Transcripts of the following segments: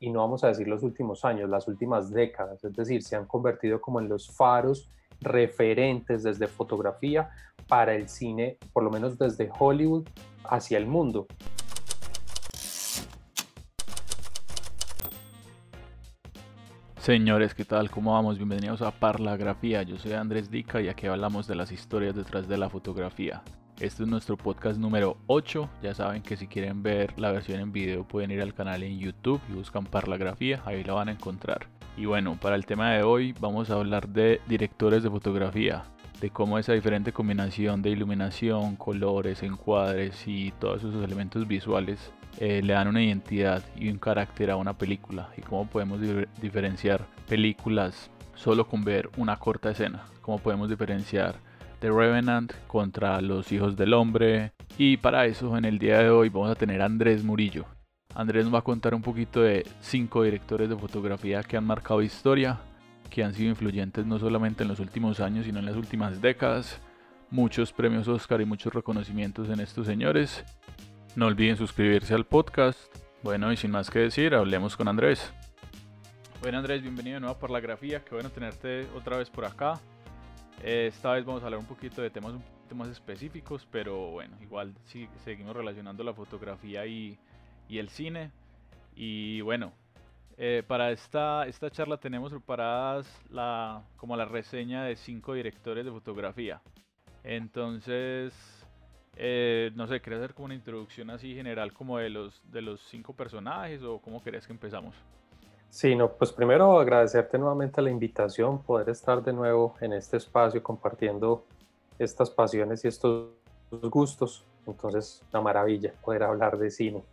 y no vamos a decir los últimos años, las últimas décadas, es decir, se han convertido como en los faros referentes desde fotografía para el cine, por lo menos desde Hollywood hacia el mundo. Señores, ¿qué tal? ¿Cómo vamos? Bienvenidos a Parlagrafía. Yo soy Andrés Dica y aquí hablamos de las historias detrás de la fotografía. Este es nuestro podcast número 8. Ya saben que si quieren ver la versión en video pueden ir al canal en YouTube y buscan Parlagrafía, ahí la van a encontrar. Y bueno, para el tema de hoy vamos a hablar de directores de fotografía, de cómo esa diferente combinación de iluminación, colores, encuadres y todos esos elementos visuales eh, le dan una identidad y un carácter a una película y cómo podemos diferenciar películas solo con ver una corta escena, cómo podemos diferenciar The Revenant contra Los Hijos del Hombre. Y para eso en el día de hoy vamos a tener a Andrés Murillo. Andrés nos va a contar un poquito de cinco directores de fotografía que han marcado historia, que han sido influyentes no solamente en los últimos años, sino en las últimas décadas. Muchos premios Oscar y muchos reconocimientos en estos señores. No olviden suscribirse al podcast. Bueno, y sin más que decir, hablemos con Andrés. Bueno Andrés, bienvenido de nuevo a Parlagrafía, qué bueno tenerte otra vez por acá. Esta vez vamos a hablar un poquito de temas, temas específicos, pero bueno, igual sí, seguimos relacionando la fotografía y, y el cine. Y bueno, eh, para esta, esta charla tenemos preparadas la, como la reseña de cinco directores de fotografía. Entonces, eh, no sé, ¿querés hacer como una introducción así general como de los, de los cinco personajes o cómo querés que empezamos? Sí, no, pues primero agradecerte nuevamente la invitación, poder estar de nuevo en este espacio compartiendo estas pasiones y estos gustos. Entonces, una maravilla poder hablar de cine.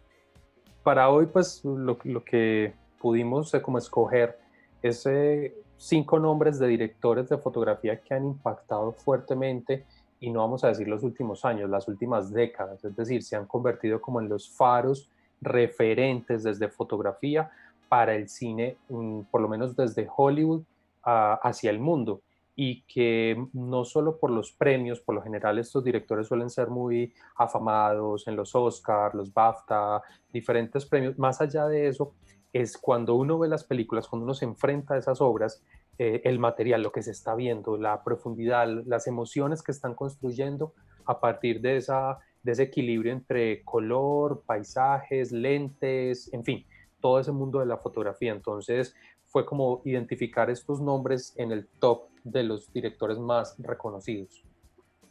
Para hoy, pues lo, que pudimos eh, como escoger es eh, cinco nombres de directores de fotografía que han impactado fuertemente y no vamos a decir los últimos años, las últimas décadas, es decir, se han convertido como en los faros referentes desde fotografía para el cine, mm, por lo menos desde Hollywood hacia el mundo. Y que no solo por los premios, por lo general estos directores suelen ser muy afamados en los Oscars, los BAFTA, diferentes premios, más allá de eso, es cuando uno ve las películas, cuando uno se enfrenta a esas obras, eh, el material, lo que se está viendo, la profundidad, las emociones que están construyendo a partir de, esa, de ese equilibrio entre color, paisajes, lentes, en fin, todo ese mundo de la fotografía. Entonces fue como identificar estos nombres en el top de los directores más reconocidos.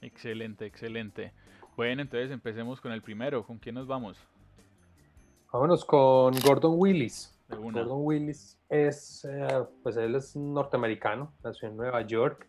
Excelente, excelente. Bueno, entonces empecemos con el primero. ¿Con quién nos vamos? Vámonos con Gordon Willis. Gordon Willis es, eh, pues él es norteamericano, nació en Nueva York.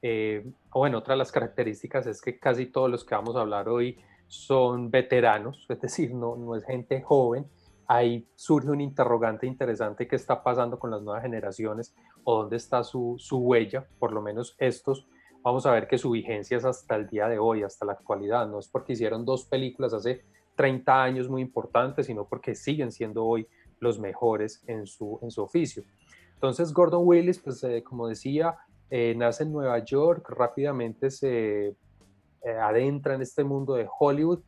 Eh, bueno, otra de las características es que casi todos los que vamos a hablar hoy son veteranos, es decir, no, no es gente joven, ahí surge un interrogante interesante qué está pasando con las nuevas generaciones o dónde está su, su, huella, por lo menos estos. Vamos a ver que su vigencia es hasta el día de hoy, hasta la actualidad. No es porque hicieron dos películas hace 30 años muy importantes, sino porque siguen siendo hoy los mejores en su, en su oficio. Entonces Gordon Willis, pues eh, como decía, eh, nace en Nueva York, rápidamente se eh, adentra en este mundo de Hollywood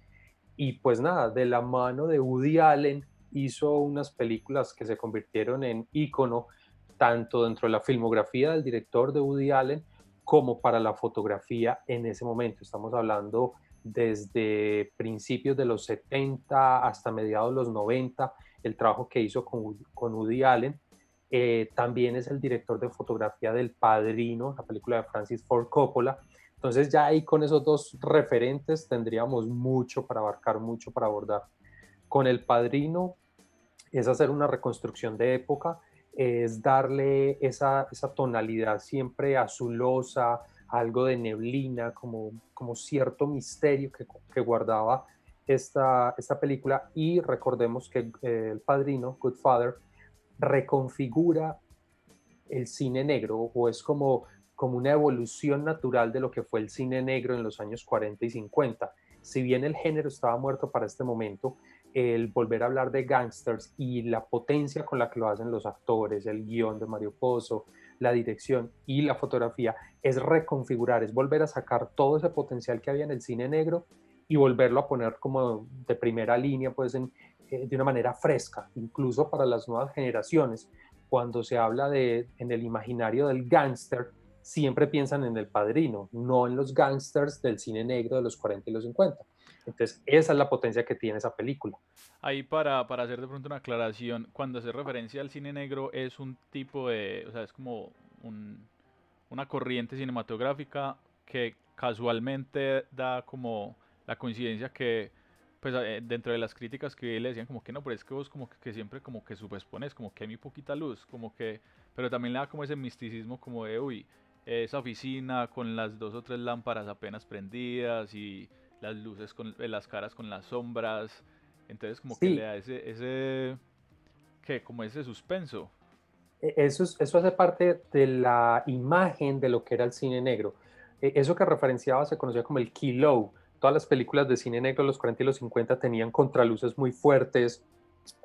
y pues nada, de la mano de Woody Allen, hizo unas películas que se convirtieron en ícono tanto dentro de la filmografía del director de Woody Allen como para la fotografía en ese momento. Estamos hablando desde principios de los 70 hasta mediados de los 90, el trabajo que hizo con, con Woody Allen. Eh, también es el director de fotografía del Padrino, la película de Francis Ford Coppola. Entonces ya ahí con esos dos referentes tendríamos mucho para abarcar, mucho para abordar. Con el Padrino es hacer una reconstrucción de época, es darle esa, tonalidad siempre azulosa, algo de neblina, como, cierto misterio que, guardaba esta, película. Y recordemos que eh, el padrino, Good Father, reconfigura el cine negro o es como una evolución natural de lo que fue el cine negro en los años 40 y 50. Si bien el género estaba muerto para este momento, el volver a hablar de gangsters y la potencia con la que lo hacen los actores, el guion de Mario Pozo, la dirección y la fotografía, es reconfigurar, es volver a sacar todo ese potencial que había en el cine negro y volverlo a poner como de primera línea pues en, eh, de una manera fresca, incluso para las nuevas generaciones. Cuando se habla de, en el imaginario del gángster, siempre piensan en el padrino, no en los gángsters del cine negro de los 40 y los 50. Entonces, esa es la potencia que tiene esa película. Ahí para, para hacer de pronto una aclaración, cuando hace referencia al cine negro es un tipo de, o sea, es como un, una corriente cinematográfica que casualmente da como la coincidencia que pues eh, dentro de las críticas que le decían como que no, pero es que vos como que, siempre como que subexpones, como que hay muy poquita luz, como que, pero también le da como ese misticismo como de, uy, esa oficina con las dos o tres lámparas apenas prendidas y las luces con las caras con las sombras, entonces como que le da ese, ese, que como ese suspenso. E, eso, eso hace parte de la imagen de lo que era el cine negro. E, eso que referenciaba se conocía como el kilo, todas las películas de cine negro de los 40 y los 50 tenían contraluces muy fuertes,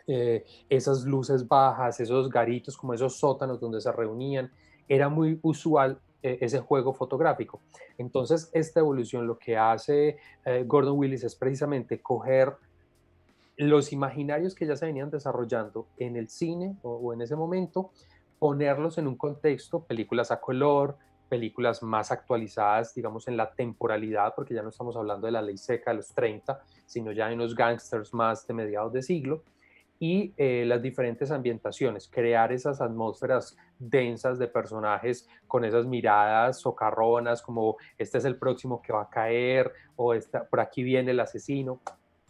eh, esas luces bajas, esos garitos, como esos sótanos donde se reunían, era muy usual eh, ese juego fotográfico. Entonces, esta evolución lo que hace eh, Gordon Willis es precisamente coger los imaginarios que ya se venían desarrollando en el cine o en ese momento, ponerlos en un contexto, películas a color, películas más actualizadas, digamos, en la temporalidad, porque ya no estamos hablando de la ley seca de los 30, sino ya en los gangsters más de mediados de siglo, y eh, las diferentes ambientaciones, crear esas atmósferas densas de personajes con esas miradas socarronas, como este es el próximo que va a caer, o esta, por aquí viene el asesino,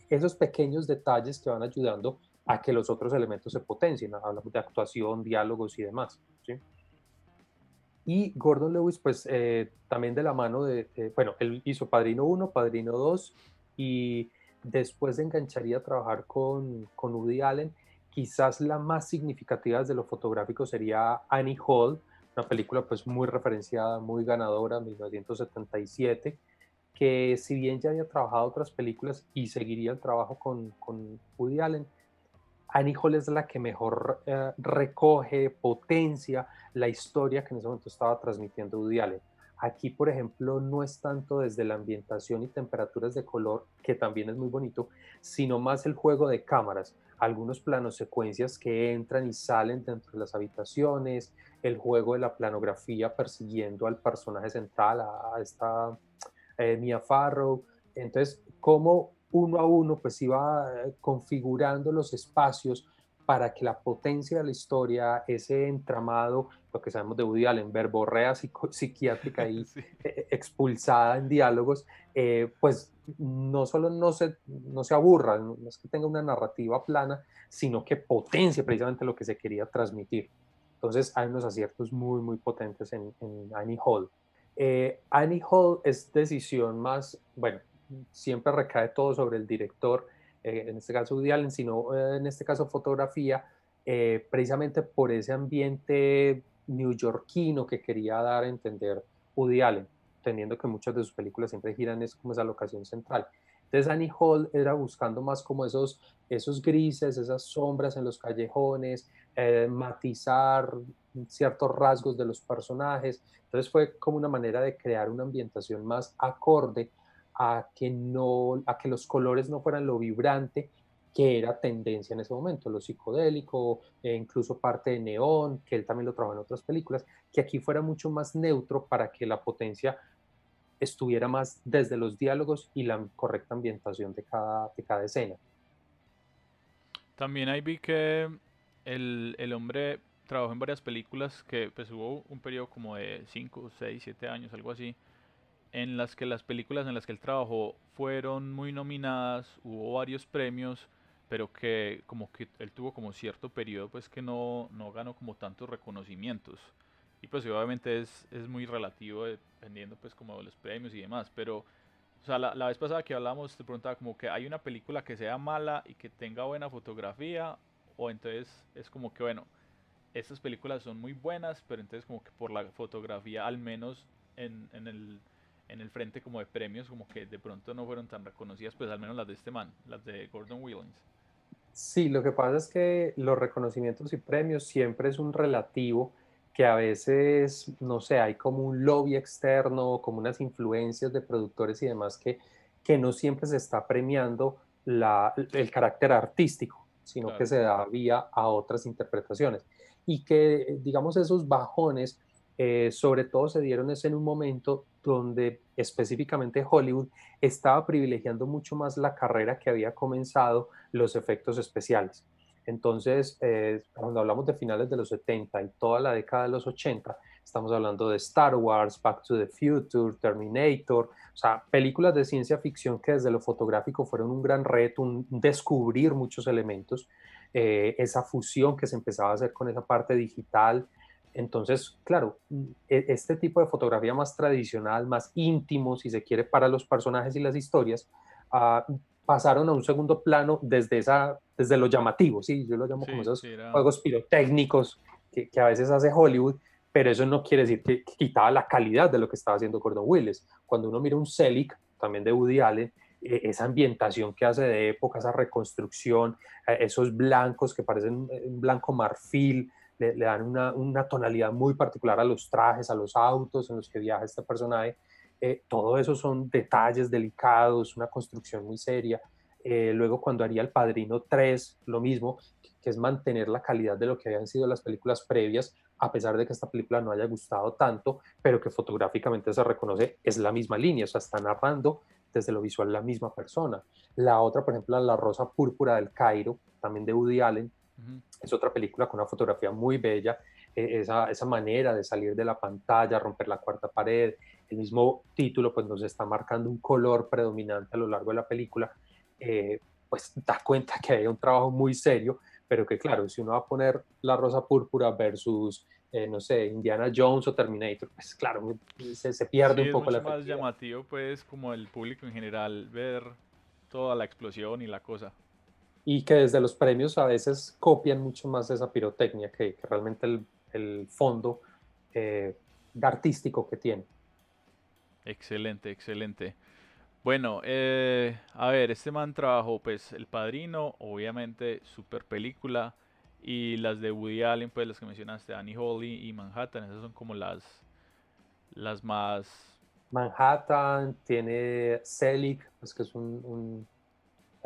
esos pequeños detalles que van ayudando a que los otros elementos se potencien, hablamos de actuación, diálogos y demás. ¿sí? Y Gordon Lewis, pues eh, también de la mano de, bueno, él hizo Padrino 1, Padrino 2 y después engancharía a trabajar con, con Woody Allen. Quizás la más significativa desde lo fotográfico sería Annie Hall, una película pues muy referenciada, muy ganadora, 1977, que si bien ya había trabajado otras películas y seguiría el trabajo con, con Woody Allen, Annie Hall es la que mejor eh, recoge, potencia la historia que en ese momento estaba transmitiendo Woody Allen. Aquí, por ejemplo, no es tanto desde la ambientación y temperaturas de color, que también es muy bonito, sino más el juego de cámaras, algunos planos secuencias que entran y salen dentro de las habitaciones, el juego de la planografía persiguiendo al personaje central, a, esta eh, Mia Farrow. Entonces, cómo uno a uno pues iba eh, configurando los espacios para que la potencia de la historia, ese entramado, lo que sabemos de Woody Allen, verborrea psiquiátrica y e, e, expulsada en diálogos, eh, pues no solo no se, no se aburra, no es que tenga una narrativa plana, sino que potencie precisamente lo que se quería transmitir. Entonces hay unos aciertos muy, muy potentes en, Annie Hall. Eh, Annie Hall es decisión más, bueno, siempre recae todo sobre el director, eh, en este caso Woody Allen, sino eh, en este caso fotografía, eh, precisamente por ese ambiente newyorkino que quería dar a entender Woody Allen, teniendo que muchas de sus películas siempre giran es como esa locación central. Entonces Annie Hall era buscando más como esos, esos grises, esas sombras en los callejones, matizar ciertos rasgos de los personajes. Entonces fue como una manera de crear una ambientación más acorde a que, no, a que los colores no fueran lo vibrante que era tendencia en ese momento, lo psicodélico, e incluso parte de neón, que él también lo trabajó en otras películas, que aquí fuera mucho más neutro para que la potencia estuviera más desde los diálogos y la correcta ambientación de cada, de cada escena. También ahí vi que el, el hombre trabajó en varias películas que pues hubo un periodo como de 5, 6, 7 años, algo así, en las que las películas en las que él trabajó fueron muy nominadas, hubo varios premios, pero que como que él tuvo como cierto periodo pues que no, no ganó como tantos reconocimientos. Y pues obviamente es, es muy relativo dependiendo pues como de los premios y demás, pero o sea, la, la, vez pasada que hablamos te preguntaba como que hay una película que sea mala y que tenga buena fotografía, o entonces es como que bueno, estas películas son muy buenas, pero entonces como que por la fotografía al menos en, en el en el frente como de premios, como que de pronto no fueron tan reconocidas, pues al menos las de este man, las de Gordon Williams. Sí, lo que pasa es que los reconocimientos y premios siempre es un relativo que a veces, no sé, hay como un lobby externo, como unas influencias de productores y demás que, que no siempre se está premiando la, el carácter artístico. sino que se da vía a otras interpretaciones. Y que, digamos, esos bajones eh, sobre todo se dieron en un momento donde específicamente Hollywood estaba privilegiando mucho más la carrera que había comenzado los efectos especiales. Entonces, eh, cuando hablamos de finales de los 70 y toda la década de los 80, estamos hablando de Star Wars, Back to the Future, Terminator, o sea, películas de ciencia ficción que desde lo fotográfico fueron un gran reto, un descubrir muchos elementos, eh, esa fusión que se empezaba a hacer con esa parte digital, entonces, claro, e, este tipo de fotografía más tradicional, más íntimo, si se quiere, para los personajes y las historias, ah, pasaron a un segundo plano desde, esa, desde lo llamativo, ¿sí? Yo lo llamo como esos juegos pirotécnicos que, que, a veces hace Hollywood, pero eso no quiere decir que, quitaba la calidad de lo que estaba haciendo Gordon Willis. Cuando uno mira un Selig, también de Woody Allen, e, esa ambientación que hace de época, esa reconstrucción, eh, esos blancos que parecen un blanco marfil, le, dan una, una, tonalidad muy particular a los trajes, a los autos en los que viaja este personaje. Eh, todo eso son detalles delicados, una construcción muy seria. Eh, luego cuando haría El Padrino 3, lo mismo, que es mantener la calidad de lo que habían sido las películas previas, a pesar de que esta película no haya gustado tanto, pero que fotográficamente se reconoce, es la misma línea, o sea, está narrando desde lo visual la misma persona. La otra, por ejemplo, La Rosa Púrpura del Cairo, también de Woody Allen, es otra película con una fotografía muy bella, e, esa, esa, manera de salir de la pantalla, romper la cuarta pared, el mismo título pues nos está marcando un color predominante a lo largo de la película, eh, pues da cuenta que hay un trabajo muy serio, pero que claro, si uno va a poner La Rosa Púrpura versus, eh, no sé, Indiana Jones o Terminator, pues claro, se, se pierde un poco la... Es más llamativo pues como el público en general ver toda la explosión y la cosa y que desde los premios a veces copian mucho más esa pirotecnia que, realmente el, el fondo eh, artístico que tiene. Excelente, excelente. Bueno, eh, a ver, este man trabajó pues El Padrino, obviamente super película, y las de Woody Allen, pues las que mencionaste, Annie Holly y Manhattan, esas son como las, las más... Manhattan, tiene Selig, pues que es un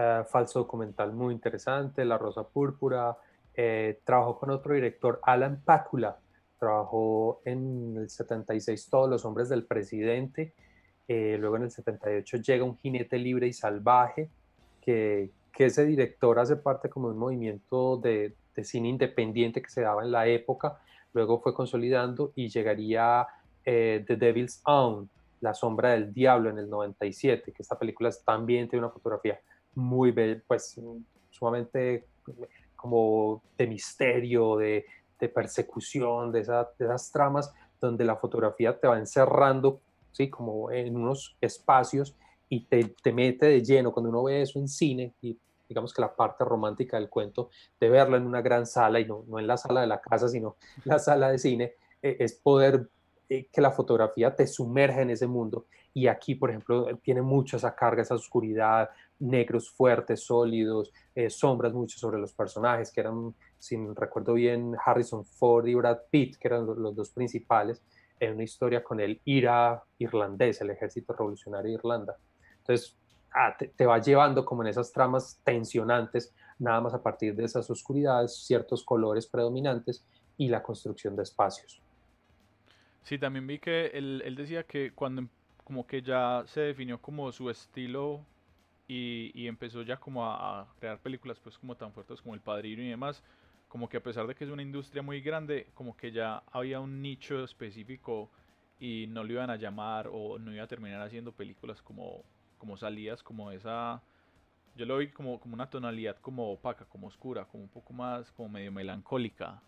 eh, falso documental muy interesante, La Rosa Púrpura. Eh, trabajó con otro director, Alan Pácula. Trabajó en el 76 Todos los hombres del presidente. Eh, luego en el 78 llega Un jinete libre y salvaje, que, que ese director hace parte como un movimiento de, cine independiente que se daba en la época. Luego fue consolidando y llegaría The Devil's Own, La sombra del diablo en el 97, que esta película también tiene una fotografía muy, pues, sumamente como de misterio, de, persecución, de, esa, esas tramas donde la fotografía te va encerrando, ¿sí? Como en unos espacios y te, te mete de lleno. Cuando uno ve eso en cine, y digamos que la parte romántica del cuento, de verlo en una gran sala y no, no en la sala de la casa, sino la sala de cine, eh, es poder eh, que la fotografía te sumerge en ese mundo. Y aquí, por ejemplo, tiene mucho esa carga, esa oscuridad, negros fuertes, sólidos, eh, sombras mucho sobre los personajes, que eran, si recuerdo bien, Harrison Ford y Brad Pitt, que eran los, dos principales, en una historia con el IRA irlandés, el ejército revolucionario de Irlanda. Entonces, ah, te, te, va llevando como en esas tramas tensionantes, nada más a partir de esas oscuridades, ciertos colores predominantes y la construcción de espacios. Sí, también vi que él, él decía que cuando como que ya se definió como su estilo y, empezó ya como a, crear películas pues como tan fuertes como El Padrino y demás, como que a pesar de que es una industria muy grande, como que ya había un nicho específico y no lo iban a llamar o no iba a terminar haciendo películas como, como salidas como esa... Yo lo vi como, como una tonalidad como opaca, como oscura, como un poco más, como medio melancólica.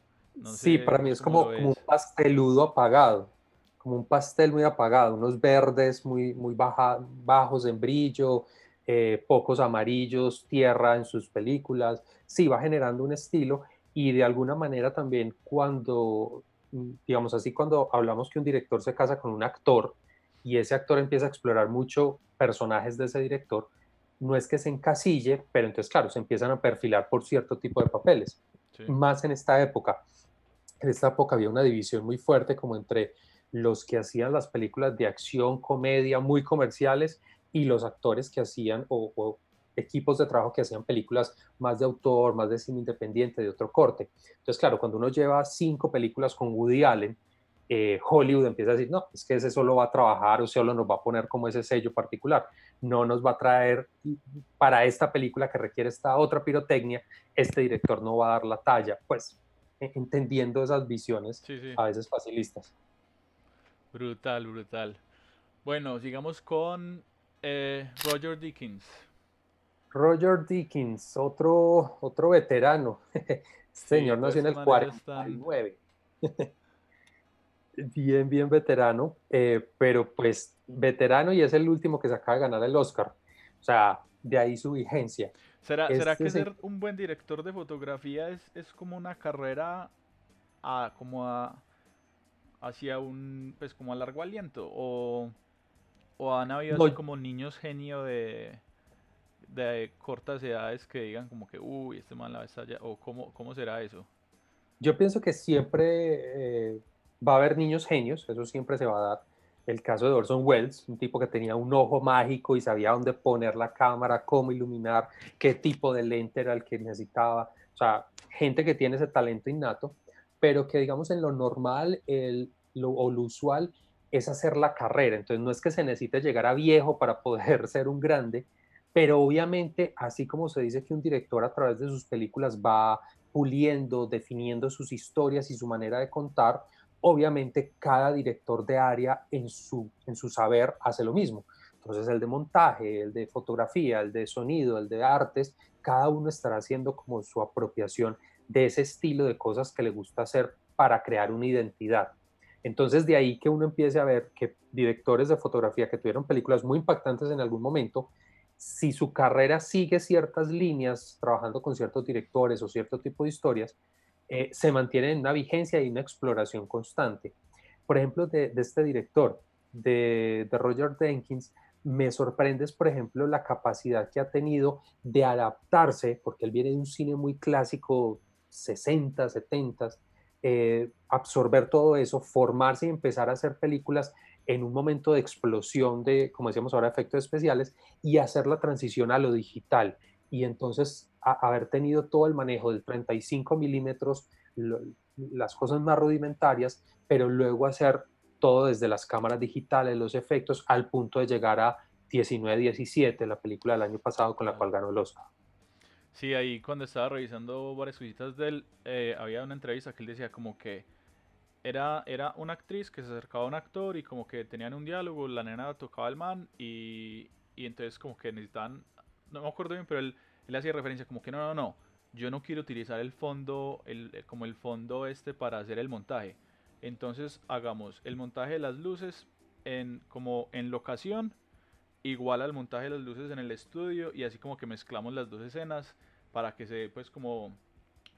sí, para mí es como, como un pasteludo apagado, como un pastel muy apagado, unos verdes muy, muy baja, bajos en brillo, eh, pocos amarillos, tierra en sus películas, sí va generando un estilo y de alguna manera también cuando, mm, digamos así, cuando hablamos que un director se casa con un actor y ese actor empieza a explorar mucho personajes de ese director, no es que se encasille, pero entonces, claro, se empiezan a perfilar por cierto tipo de papeles. Más en esta época. En esta época había una división muy fuerte como entre los que hacían las películas de acción, comedia, muy comerciales, y los actores que hacían o, equipos de trabajo que hacían películas más de autor, más de cine independiente, de otro corte. Entonces, claro, cuando uno lleva cinco películas con Woody Allen, eh, Hollywood empieza a decir, no, es que ese solo va a trabajar o solo nos va a poner como ese sello particular. No nos va a traer para esta película que requiere esta otra pirotecnia, este director no va a dar la talla. Pues e, entendiendo esas visiones a veces facilistas. Brutal, brutal. Bueno, sigamos con eh, Roger Dickens. Roger Dickens, otro, otro veterano. Este señor nació en el 49. bien, bien veterano, eh, pero pues veterano y es el último que se acaba de ganar el Oscar. O sea, de ahí su vigencia. ¿Será, ¿será que ser un buen director de fotografía es, es como una carrera a, como a, hacia un, pues como a largo aliento? ¿O, o han habido así como niños genio de, de cortas edades que digan como que, uy, este man la allá? ¿O cómo, cómo será eso? Yo pienso que siempre eh, va a haber niños genios, eso siempre se va a dar. El caso de Orson Welles, un tipo que tenía un ojo mágico y sabía dónde poner la cámara, cómo iluminar, qué tipo de lente era el que necesitaba. O sea, gente que tiene ese talento innato, pero que digamos en lo normal el, lo, o lo usual es hacer la carrera. Entonces no es que se necesite llegar a viejo para poder ser un grande, pero obviamente así como se dice que un director a través de sus películas va puliendo, definiendo sus historias y su manera de contar, obviamente cada director de área en su, en su saber hace lo mismo. Entonces el de montaje, el de fotografía, el de sonido, el de artes, cada uno estará haciendo como su apropiación de ese estilo de cosas que le gusta hacer para crear una identidad. Entonces de ahí que uno empiece a ver que directores de fotografía que tuvieron películas muy impactantes en algún momento, si su carrera sigue ciertas líneas, trabajando con ciertos directores o cierto tipo de historias, eh, se mantiene en una vigencia y una exploración constante. Por ejemplo, de, este director, de, Roger Jenkins, me sorprende, por ejemplo, la capacidad que ha tenido de adaptarse, porque él viene de un cine muy clásico, 60, 70, eh, absorber todo eso, formarse y empezar a hacer películas en un momento de explosión de, como decíamos ahora, efectos especiales y hacer la transición a lo digital y entonces haber tenido todo el manejo del 35 milímetros, las cosas más rudimentarias, pero luego hacer todo desde las cámaras digitales, los efectos, al punto de llegar a 19-17, la película del año pasado con la cual ganó el Oscar. Sí, ahí cuando estaba revisando varias visitas de él, eh, había una entrevista que él decía como que era, era una actriz que se acercaba a un actor y como que tenían un diálogo, la nena tocaba el man y, y entonces como que necesitaban no me acuerdo bien, pero él, él hacía referencia como que no, no, no, yo no quiero utilizar el fondo, el, eh, como el fondo este para hacer el montaje. Entonces hagamos el montaje de las luces en, como en locación, igual al montaje de las luces en el estudio y así como que mezclamos las dos escenas para que se pues como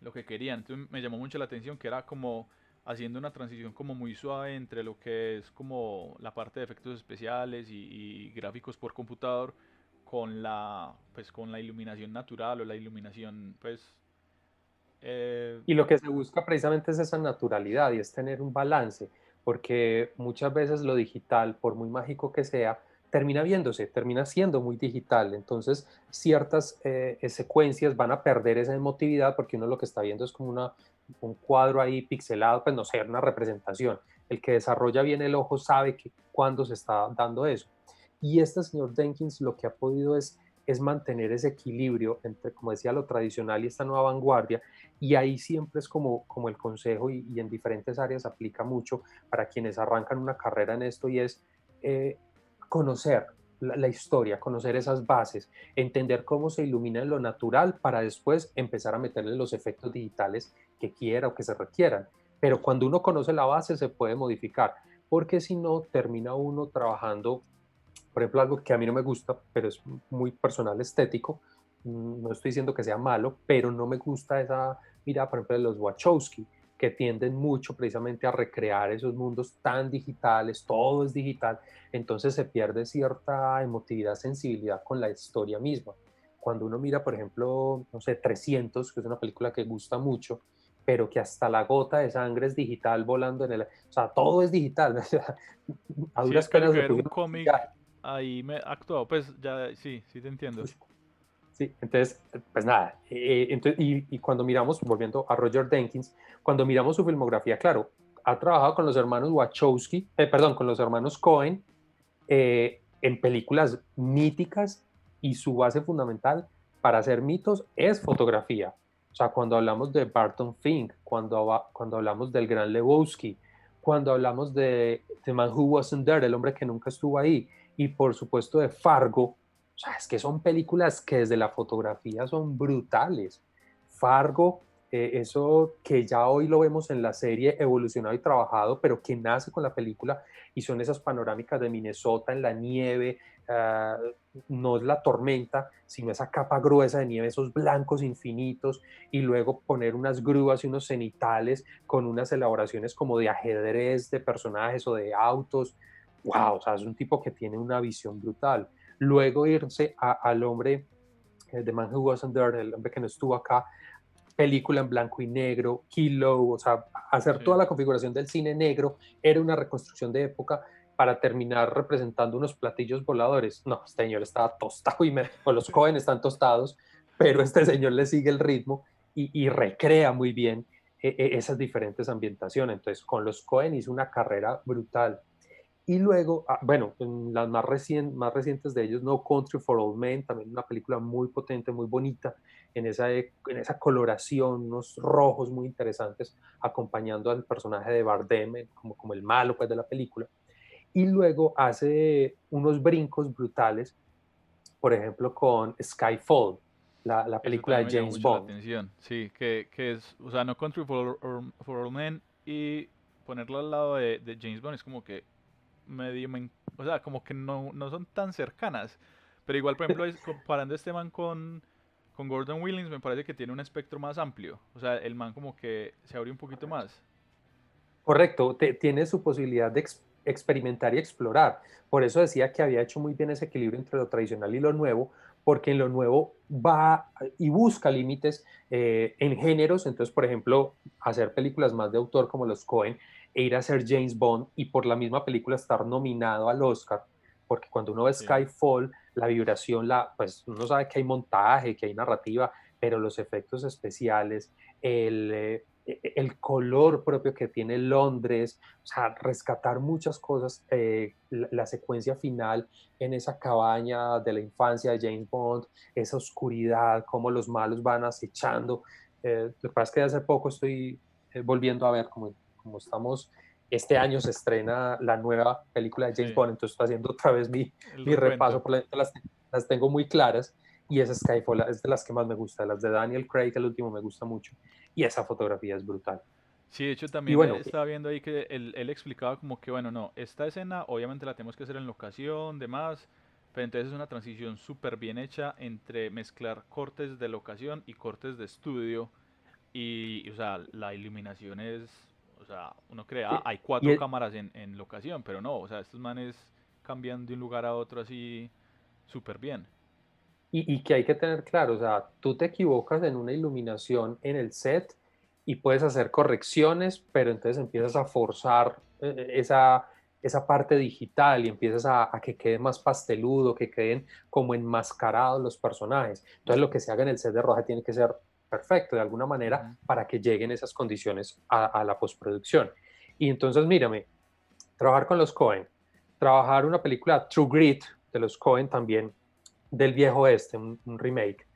lo que querían. Entonces me llamó mucho la atención que era como haciendo una transición como muy suave entre lo que es como la parte de efectos especiales y, y gráficos por computador con la pues con la iluminación natural o la iluminación pues eh, y lo que se busca precisamente es esa naturalidad y es tener un balance porque muchas veces lo digital por muy mágico que sea termina viéndose termina siendo muy digital. Entonces ciertas eh, secuencias van a perder esa emotividad porque uno lo que está viendo es como una, un cuadro ahí pixelado pues no sé una representación. El que desarrolla bien el ojo sabe que cuando se está dando eso. Y este señor Jenkins lo que ha podido es, es mantener ese equilibrio entre, como decía, lo tradicional y esta nueva vanguardia. Y ahí siempre es como, como el consejo y, en diferentes áreas aplica mucho para quienes arrancan una carrera en esto y es eh, conocer la, historia, conocer esas bases, entender cómo se ilumina en lo natural para después empezar a meterle los efectos digitales que quiera o que se requieran. Pero cuando uno conoce la base se puede modificar, porque si no termina uno trabajando por ejemplo, algo que a mí no me gusta, pero es muy personal, estético, mm, no estoy diciendo que sea malo, pero no me gusta esa mirada, por ejemplo, de los Wachowski, que tienden mucho precisamente a recrear esos mundos tan digitales, todo es digital, entonces se pierde cierta emotividad, sensibilidad con la historia misma. Cuando uno mira, por ejemplo, no sé, 300, que es una película que gusta mucho, pero que hasta la gota de sangre es digital volando en el... O sea, todo es digital. a duras sí, penas... un cómic ahí me ha actuado, pues ya sí, sí te entiendo. Sí, entonces, pues nada, eh, entonces, y, cuando miramos, volviendo a Roger Denkins, cuando miramos su filmografía, claro, ha trabajado con los hermanos Wachowski, eh, perdón, con los hermanos Cohen eh, en películas míticas y su base fundamental para hacer mitos es fotografía. O sea, cuando hablamos de Barton Fink, cuando, cuando hablamos del gran Lebowski, cuando hablamos de The Man Who Wasn't There, el hombre que nunca estuvo ahí, y por supuesto de Fargo, o sea, es que son películas que desde la fotografía son brutales. Fargo, eh, eso que ya hoy lo vemos en la serie evolucionado y trabajado, pero que nace con la película y son esas panorámicas de Minnesota en la nieve, ah, no es la tormenta, sino esa capa gruesa de nieve, esos blancos infinitos, y luego poner unas grúas y unos cenitales con unas elaboraciones como de ajedrez de personajes o de autos. ¡Wow! O sea, es un tipo que tiene una visión brutal. Luego irse al hombre, de Man Who Wasn't There, el hombre que no estuvo acá, película en blanco y negro, kilo, o sea, hacer toda la configuración del cine negro era una reconstrucción de época para terminar representando unos platillos voladores. No, este señor estaba tostado y me, o los Cohen están tostados, pero este señor le sigue el ritmo y, recrea muy bien eh, eh, esas diferentes ambientaciones. Entonces, con los Cohen hizo una carrera brutal. Y luego, ah, bueno, las más, más recientes de ellos, No Country for Old Men, también una película muy potente, muy bonita, en esa, e, en esa coloración, unos rojos muy interesantes, acompañando al personaje de Bardem como, como el malo pues, de la película. Y luego hace unos brincos brutales, por ejemplo, con Skyfall, la, la película de James Bond. Sí, que, que, es, o sea, No Country for, for Old Men y ponerlo al lado de, de James Bond es como que medio, o sea, como que no, no son tan cercanas. Pero igual, por ejemplo, comparando este man con, con Gordon Williams, me parece que tiene un espectro más amplio. O sea, el man como que se abre un poquito más. Correcto, tiene su posibilidad de experimentar y explorar. Por eso decía que había hecho muy bien ese equilibrio entre lo tradicional y lo nuevo, porque en lo nuevo va y busca límites eh, en géneros. Entonces, por ejemplo, hacer películas más de autor como los Cohen e ir a ser James Bond y por la misma película estar nominado al Oscar, porque cuando uno ve Skyfall, la vibración, la, pues uno sabe que hay montaje, que hay narrativa, pero los efectos especiales, el, eh, el color propio que tiene Londres, o sea, rescatar muchas cosas, eh, la, secuencia final en esa cabaña de la infancia de James Bond, esa oscuridad, cómo los malos van acechando. Eh, lo que pasa es que hace poco estoy volviendo a ver como como estamos, este año se estrena la nueva película de James Bond, entonces estoy haciendo otra vez mi, mi repaso, por las, las tengo muy claras y esa Skyfall es de las que más me gusta, las de Daniel Craig, el último me gusta mucho y esa fotografía es brutal. Sí, de hecho también bueno, estaba viendo ahí que él, él, explicaba como que, bueno, no, esta escena obviamente la tenemos que hacer en locación, demás, pero entonces es una transición súper bien hecha entre mezclar cortes de locación y cortes de estudio y, o sea, la iluminación es o sea, uno cree, ah, hay cuatro cámaras en, en, locación, pero no, o sea, estos manes cambian de un lugar a otro así súper bien. Y, y, que hay que tener claro, o sea, tú te equivocas en una iluminación en el set y puedes hacer correcciones, pero entonces empiezas a forzar eh, eh, esa, esa parte digital y empiezas a, a, que quede más pasteludo, que queden como enmascarados los personajes. Entonces lo que se haga en el set de roja tiene que ser perfecto de alguna manera para que lleguen esas condiciones a, la postproducción. Y entonces, mírame, trabajar con los Cohen, trabajar una película True Grit de los Cohen también, del viejo este, un, remake.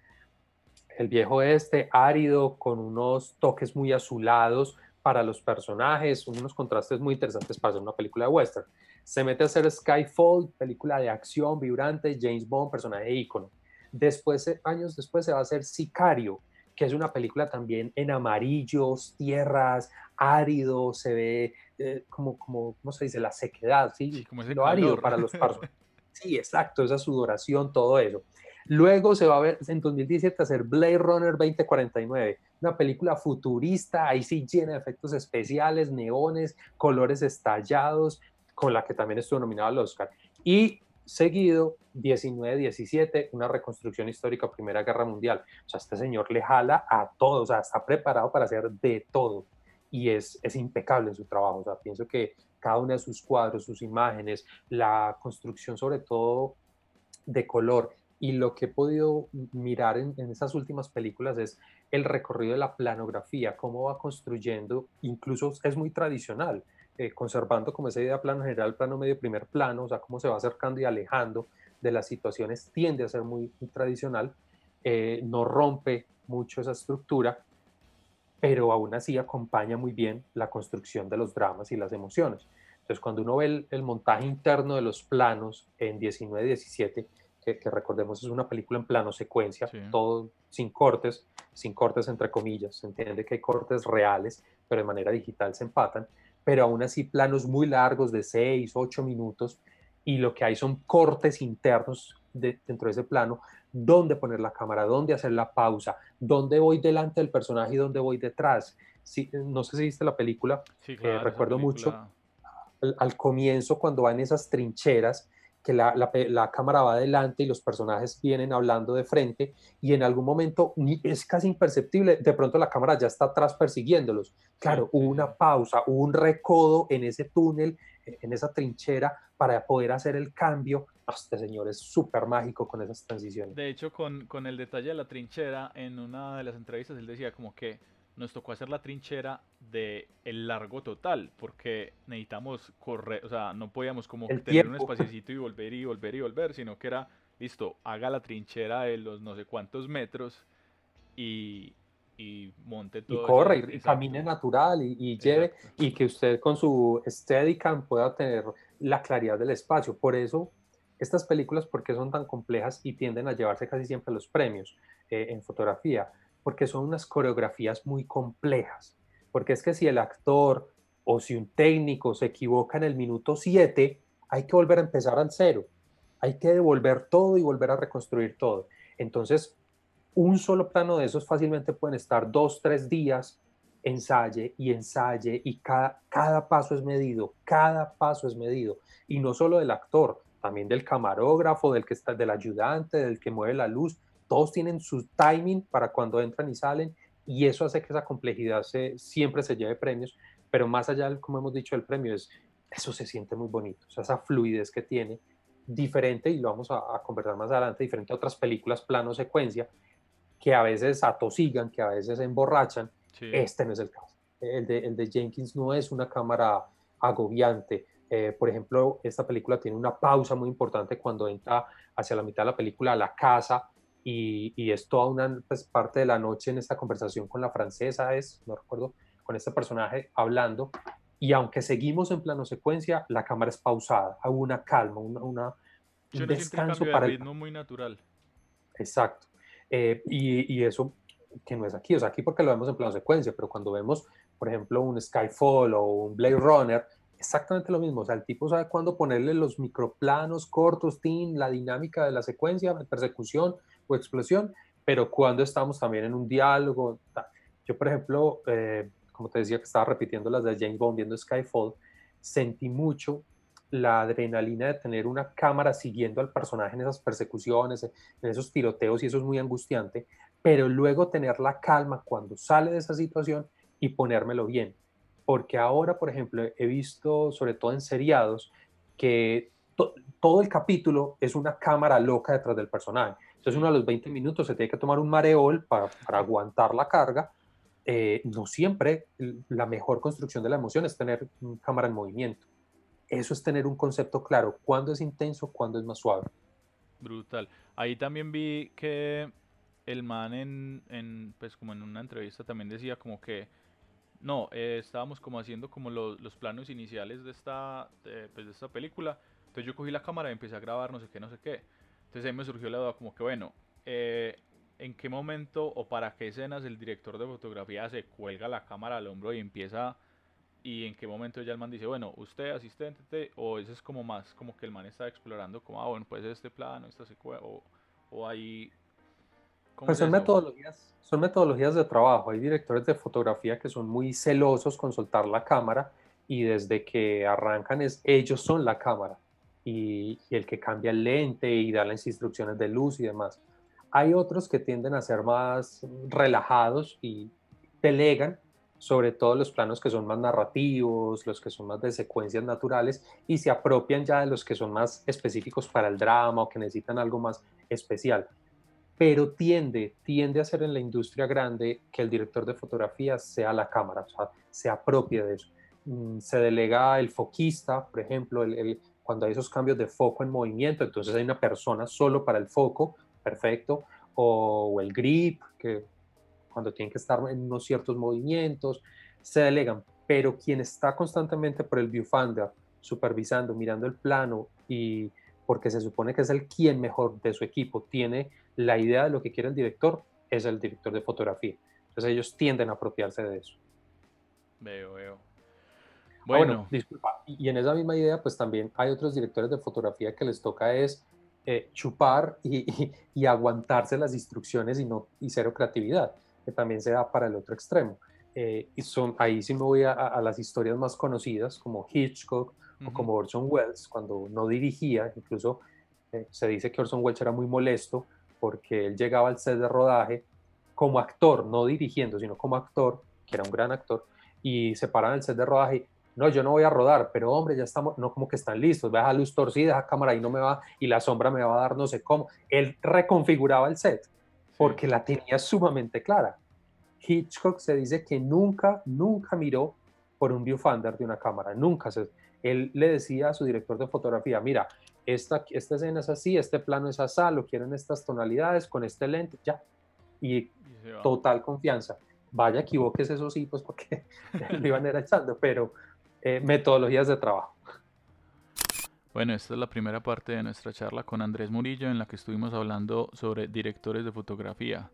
El viejo este árido, con unos toques muy azulados para los personajes, unos contrastes muy interesantes para hacer una película de western. Se mete a hacer Skyfall, película de acción vibrante, James Bond, personaje ícono. Después, años después, se va a hacer Sicario, que es una película también en amarillos, tierras, árido, se ve eh, como, como, ¿cómo se dice? La sequedad, ¿sí? como lo árido para los pasos. Sí, exacto, esa sudoración, todo eso. Luego se va a ver en 2017 hacer Blade Runner 2049, una película futurista, ahí sí llena de efectos especiales, neones, colores estallados, con la que también estuvo nominado al Oscar. Y seguido 19-17, una reconstrucción histórica Primera Guerra Mundial. O sea, este señor le jala a todo, o sea, está preparado para hacer de todo y es, es impecable en su trabajo. O sea, pienso que cada uno de sus cuadros, sus imágenes, la construcción sobre todo de color y lo que he podido mirar en, esas últimas películas es el recorrido de la planografía, cómo va construyendo, incluso es muy tradicional, eh, conservando como esa idea plano general, plano medio, primer plano, o sea, cómo se va acercando y alejando de las situaciones, tiende a ser muy, tradicional, eh, no rompe mucho esa estructura, pero aún así acompaña muy bien la construcción de los dramas y las emociones. Entonces, cuando uno ve el, montaje interno de los planos en 19-17, que, recordemos es una película en plano secuencia, todo sin cortes, sin cortes entre comillas, se entiende que hay cortes reales, pero de manera digital se empatan, pero aún así planos muy largos de 6, 8 minutos, y lo que hay son cortes internos dentro de ese plano, dónde poner la cámara, dónde hacer la pausa, dónde voy delante del personaje y dónde voy detrás. no sé si viste la película, sí, recuerdo mucho al, comienzo cuando van esas trincheras, que la, la, cámara va adelante y los personajes vienen hablando de frente y en algún momento es casi imperceptible, de pronto la cámara ya está atrás persiguiéndolos. Claro, hubo una pausa, hubo un recodo en ese túnel, e, en esa trinchera para poder hacer el cambio. Este señor es súper mágico con esas transiciones. De hecho, con, con el detalle de la trinchera, en una de las entrevistas él decía como que nos tocó hacer la trinchera de el largo total, porque necesitamos correr, o sea, no podíamos como tener un espacito y volver y volver y volver, sino que era, listo, haga la trinchera de los no sé cuántos metros y, y monte todo. Y corre, y, camine natural y, lleve, y que usted con su Steadicam pueda tener la claridad del espacio. Por eso, estas películas, porque son tan complejas y tienden a llevarse casi siempre los premios eh, en fotografía? Porque son unas coreografías muy complejas. Porque es que si el actor o si un técnico se equivoca en el minuto 7, hay que volver a empezar al cero. Hay que devolver todo y volver a reconstruir todo. Entonces, un solo plano de esos fácilmente pueden estar dos, tres días, ensaye y ensaye y cada, cada paso es medido, cada paso es medido. Y no solo del actor, también del camarógrafo, del que está, del ayudante, del que mueve la luz, todos tienen su timing para cuando entran y salen y eso hace que esa complejidad se, siempre se lleve premios, pero más allá, como hemos dicho, del premio es, eso se siente muy bonito, o sea, esa fluidez que tiene, diferente, y lo vamos a, conversar más adelante, diferente a otras películas plano secuencia, que a veces atosigan, que a veces emborrachan, este no es el caso. El de, el de Jenkins no es una cámara agobiante, eh, por ejemplo, esta película tiene una pausa muy importante cuando entra hacia la mitad de la película a la casa y, es toda una pues, parte de la noche en esta conversación con la francesa, es, no recuerdo, con este personaje hablando, y aunque seguimos en plano secuencia, la cámara es pausada, hay una calma, una, una un descanso para el ritmo muy natural. Exacto. Eh, y, y, eso que no es aquí, o sea, aquí porque lo vemos en plano secuencia, pero cuando vemos, por ejemplo, un Skyfall o un Blade Runner, exactamente lo mismo, o sea, el tipo sabe cuándo ponerle los microplanos cortos, tin, la dinámica de la secuencia, de persecución, o explosión, pero cuando estamos también en un diálogo. Yo, por ejemplo, eh, como te decía que estaba repitiendo las de James Bond viendo Skyfall, sentí mucho la adrenalina de tener una cámara siguiendo al personaje en esas persecuciones, en esos tiroteos, y eso es muy angustiante, pero luego tener la calma cuando sale de esa situación y ponérmelo bien. Porque ahora, por ejemplo, he visto, sobre todo en seriados, que todo el capítulo es una cámara loca detrás del personaje. Entonces uno a los 20 minutos se tiene que tomar un mareol para, para aguantar la carga. Eh, no siempre la mejor construcción de la emoción es tener cámara en movimiento. Eso es tener un concepto claro, cuándo es intenso, cuándo es más suave. Brutal. Ahí también vi que el man en, en pues como en una entrevista también decía como que no, eh, estábamos como haciendo como los, los planos iniciales de esta, pues de esta película. Entonces yo cogí la cámara y empecé a grabar no sé qué, no sé qué. Entonces ahí me surgió la duda como que, bueno, eh, ¿en qué momento o para qué escenas el director de fotografía se cuelga la cámara al hombro y empieza... Y en qué momento ya el man dice, bueno, usted asistente, o ese es como más, como que el man está explorando, como, ah, bueno, pues este plano, esta secuencia, o, o ahí... Pues son metodologías, son metodologías de trabajo. Hay directores de fotografía que son muy celosos con soltar la cámara y desde que arrancan es ellos son la cámara y, el que cambia el lente y da las instrucciones de luz y demás. Hay otros que tienden a ser más relajados y delegan sobre todo los planos que son más narrativos, los que son más de secuencias naturales y se apropian ya de los que son más específicos para el drama o que necesitan algo más especial. Pero tiende, tiende a ser en la industria grande que el director de fotografía sea la cámara, sea, se apropie de eso. Mm, se delega el foquista, por ejemplo, el, cuando hay esos cambios de foco en movimiento, entonces hay una persona solo para el foco, perfecto, o, o el grip, que cuando tienen que estar en unos ciertos movimientos, se delegan, pero quien está constantemente por el viewfinder, supervisando, mirando el plano y porque se supone que es el quien mejor de su equipo tiene la idea de lo que quiere el director, es el director de fotografía. Entonces ellos tienden a apropiarse de eso. Veo, veo. Ah, bueno, disculpa. Y en esa misma idea, pues también hay otros directores de fotografía que les toca es eh, chupar y, y, aguantarse las instrucciones y, no, y cero creatividad que también se da para el otro extremo. Eh, y son, ahí sí me voy a, las historias más conocidas, como Hitchcock o como Orson Welles, cuando no dirigía, incluso eh, se dice que Orson Welles era muy molesto porque él llegaba al set de rodaje como actor, no dirigiendo, sino como actor, que era un gran actor, y se paran el set de rodaje no, yo no voy a rodar, pero hombre, ya estamos, no como que están listos, ve a luz torcida, a cámara y no me va, y la sombra me va a dar no sé cómo. Él reconfiguraba el set porque la tenía sumamente clara. Hitchcock se dice que nunca, nunca miró por un viewfinder de una cámara, nunca. Se, él le decía a su director de fotografía, mira, esta, esta escena es así, este plano es así, lo quieren estas tonalidades, con este lente, ya. Y, total confianza. Vaya, equivoques eso sí, pues porque lo iban a ir echando, pero eh, metodologías de trabajo. Bueno, esta es la primera parte de nuestra charla con Andrés Murillo en la que estuvimos hablando sobre directores de fotografía.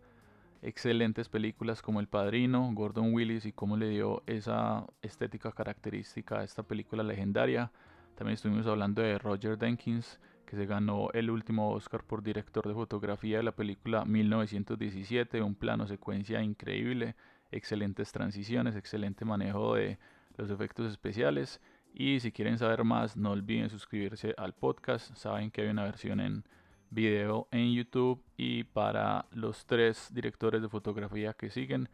Excelentes películas como El Padrino, Gordon Willis y cómo le dio esa estética característica a esta película legendaria. También estuvimos hablando de Roger Denkins, que se ganó el último Oscar por director de fotografía de la película 1917, un plano secuencia increíble, excelentes transiciones, excelente manejo de los efectos especiales y si quieren saber más, no olviden suscribirse al podcast. Saben que hay una versión en video en YouTube. Y para los tres directores de fotografía que siguen,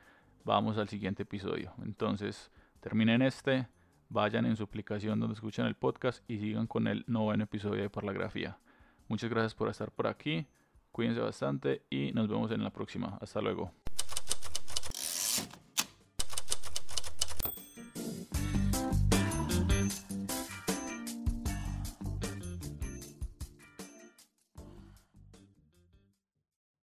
vamos al siguiente episodio. Entonces, terminen este, vayan en su aplicación donde escuchan el podcast y sigan con el noveno episodio de Parlagrafía. Muchas gracias por estar por aquí. Cuídense bastante y nos vemos en la próxima. Hasta luego.